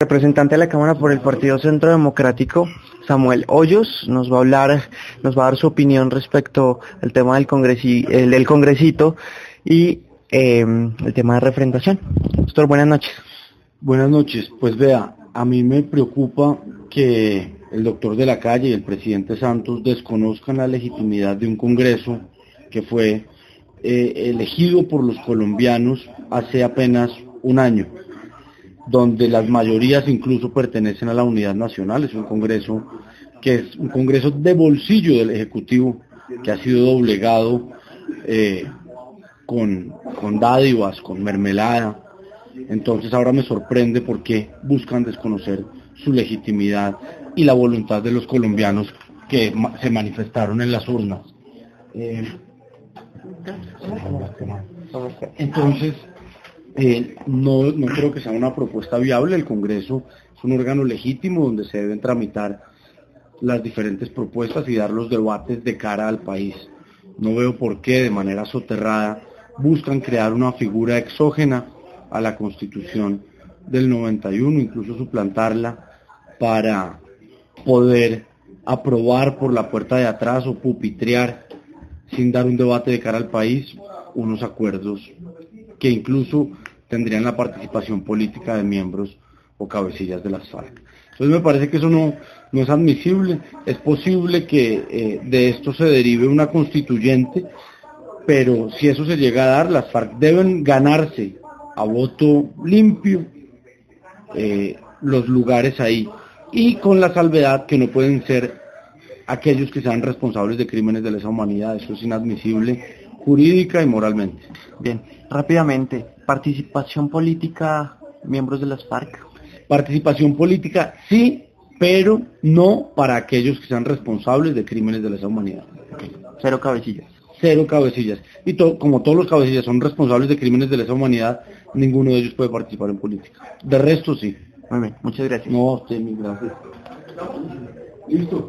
representante de la Cámara por el Partido Centro Democrático, Samuel Hoyos, nos va a hablar, nos va a dar su opinión respecto al tema del, congresi el congresito y eh, el tema de referendación. Doctor, buenas noches. Buenas noches. Pues vea, a mí me preocupa que el doctor de la calle y el presidente Santos desconozcan la legitimidad de un Congreso que fue eh, elegido por los colombianos hace apenas un año donde las mayorías incluso pertenecen a la unidad nacional, es un congreso que es un congreso de bolsillo del Ejecutivo, que ha sido doblegado eh, con, con dádivas, con mermelada. Entonces ahora me sorprende por qué buscan desconocer su legitimidad y la voluntad de los colombianos que se manifestaron en las urnas. Eh, entonces, eh, no, no creo que sea una propuesta viable. El Congreso es un órgano legítimo donde se deben tramitar las diferentes propuestas y dar los debates de cara al país. No veo por qué de manera soterrada buscan crear una figura exógena a la Constitución del 91, incluso suplantarla para poder aprobar por la puerta de atrás o pupitrear sin dar un debate de cara al país unos acuerdos que incluso tendrían la participación política de miembros o cabecillas de las FARC. Entonces me parece que eso no, no es admisible. Es posible que eh, de esto se derive una constituyente, pero si eso se llega a dar, las FARC deben ganarse a voto limpio eh, los lugares ahí y con la salvedad que no pueden ser aquellos que sean responsables de crímenes de lesa humanidad. Eso es inadmisible jurídica y moralmente. Bien, rápidamente, participación política, miembros de las FARC. Participación política, sí, pero no para aquellos que sean responsables de crímenes de lesa humanidad. Cero cabecillas. Cero cabecillas. Y como todos los cabecillas son responsables de crímenes de lesa humanidad, ninguno de ellos puede participar en política. De resto, sí. Muy bien, muchas gracias. No, usted, gracias. Listo.